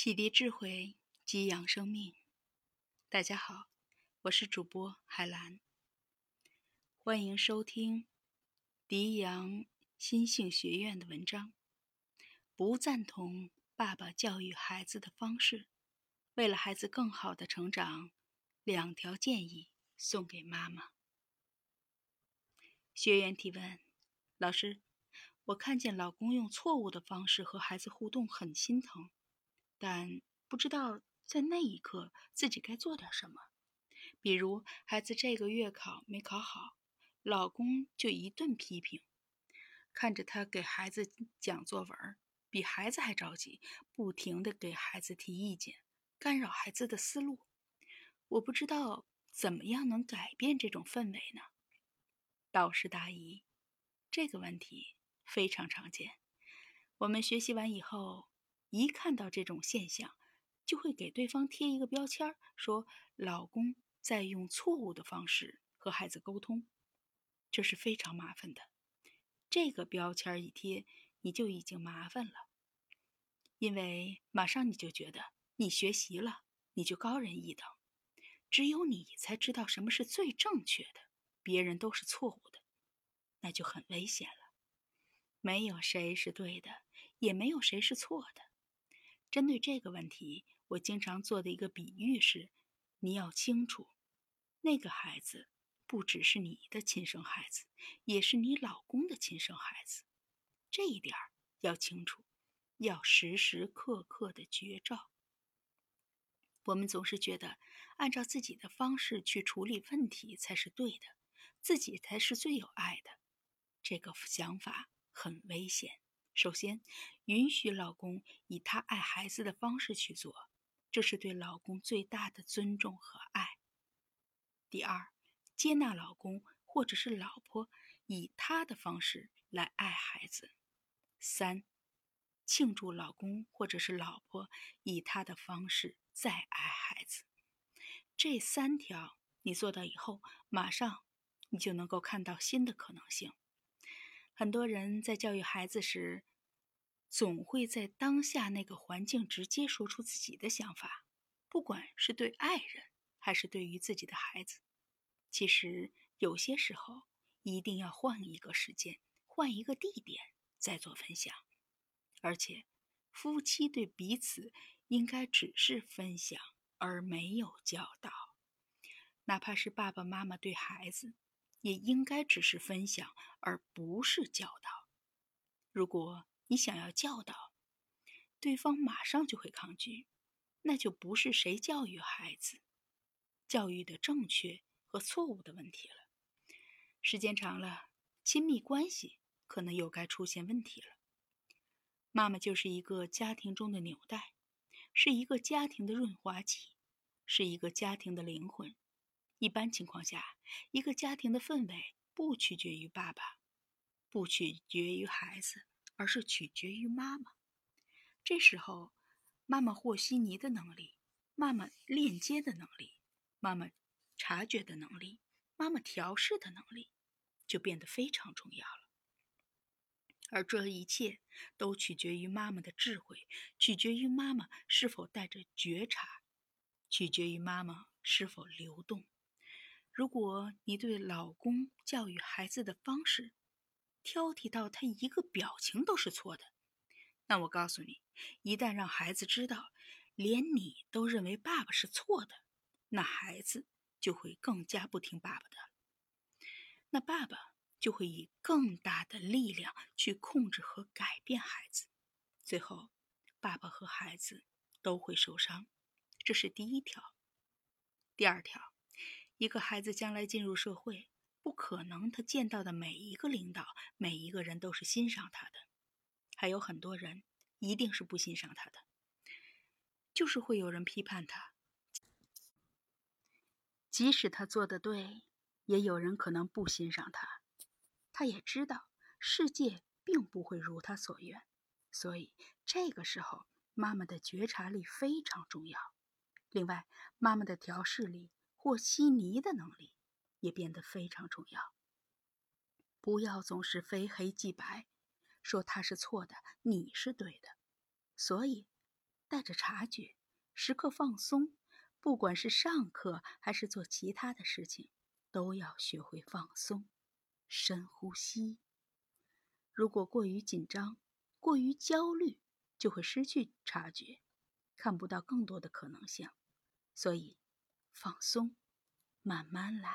启迪智慧，激扬生命。大家好，我是主播海兰，欢迎收听迪阳心性学院的文章。不赞同爸爸教育孩子的方式，为了孩子更好的成长，两条建议送给妈妈。学员提问：老师，我看见老公用错误的方式和孩子互动，很心疼。但不知道在那一刻自己该做点什么，比如孩子这个月考没考好，老公就一顿批评，看着他给孩子讲作文，比孩子还着急，不停的给孩子提意见，干扰孩子的思路。我不知道怎么样能改变这种氛围呢？导师答疑：这个问题非常常见，我们学习完以后。一看到这种现象，就会给对方贴一个标签，说老公在用错误的方式和孩子沟通，这是非常麻烦的。这个标签一贴，你就已经麻烦了，因为马上你就觉得你学习了，你就高人一等，只有你才知道什么是最正确的，别人都是错误的，那就很危险了。没有谁是对的，也没有谁是错的。针对这个问题，我经常做的一个比喻是：你要清楚，那个孩子不只是你的亲生孩子，也是你老公的亲生孩子。这一点要清楚，要时时刻刻的觉照。我们总是觉得，按照自己的方式去处理问题才是对的，自己才是最有爱的。这个想法很危险。首先，允许老公以他爱孩子的方式去做，这是对老公最大的尊重和爱。第二，接纳老公或者是老婆以他的方式来爱孩子。三，庆祝老公或者是老婆以他的方式再爱孩子。这三条你做到以后，马上你就能够看到新的可能性。很多人在教育孩子时，总会在当下那个环境直接说出自己的想法，不管是对爱人还是对于自己的孩子。其实有些时候一定要换一个时间，换一个地点再做分享。而且，夫妻对彼此应该只是分享，而没有教导。哪怕是爸爸妈妈对孩子。也应该只是分享，而不是教导。如果你想要教导，对方马上就会抗拒，那就不是谁教育孩子、教育的正确和错误的问题了。时间长了，亲密关系可能又该出现问题了。妈妈就是一个家庭中的纽带，是一个家庭的润滑剂，是一个家庭的灵魂。一般情况下，一个家庭的氛围不取决于爸爸，不取决于孩子，而是取决于妈妈。这时候，妈妈和稀泥的能力，妈妈链接的能力，妈妈察觉的能力，妈妈调试的能力，就变得非常重要了。而这一切都取决于妈妈的智慧，取决于妈妈是否带着觉察，取决于妈妈是否流动。如果你对老公教育孩子的方式挑剔到他一个表情都是错的，那我告诉你，一旦让孩子知道连你都认为爸爸是错的，那孩子就会更加不听爸爸的了，那爸爸就会以更大的力量去控制和改变孩子，最后爸爸和孩子都会受伤。这是第一条。第二条。一个孩子将来进入社会，不可能他见到的每一个领导、每一个人都是欣赏他的，还有很多人一定是不欣赏他的，就是会有人批判他。即使他做的对，也有人可能不欣赏他。他也知道世界并不会如他所愿，所以这个时候妈妈的觉察力非常重要。另外，妈妈的调试力。和稀泥的能力也变得非常重要。不要总是非黑即白，说他是错的，你是对的。所以，带着察觉，时刻放松。不管是上课还是做其他的事情，都要学会放松，深呼吸。如果过于紧张、过于焦虑，就会失去察觉，看不到更多的可能性。所以，放松，慢慢来。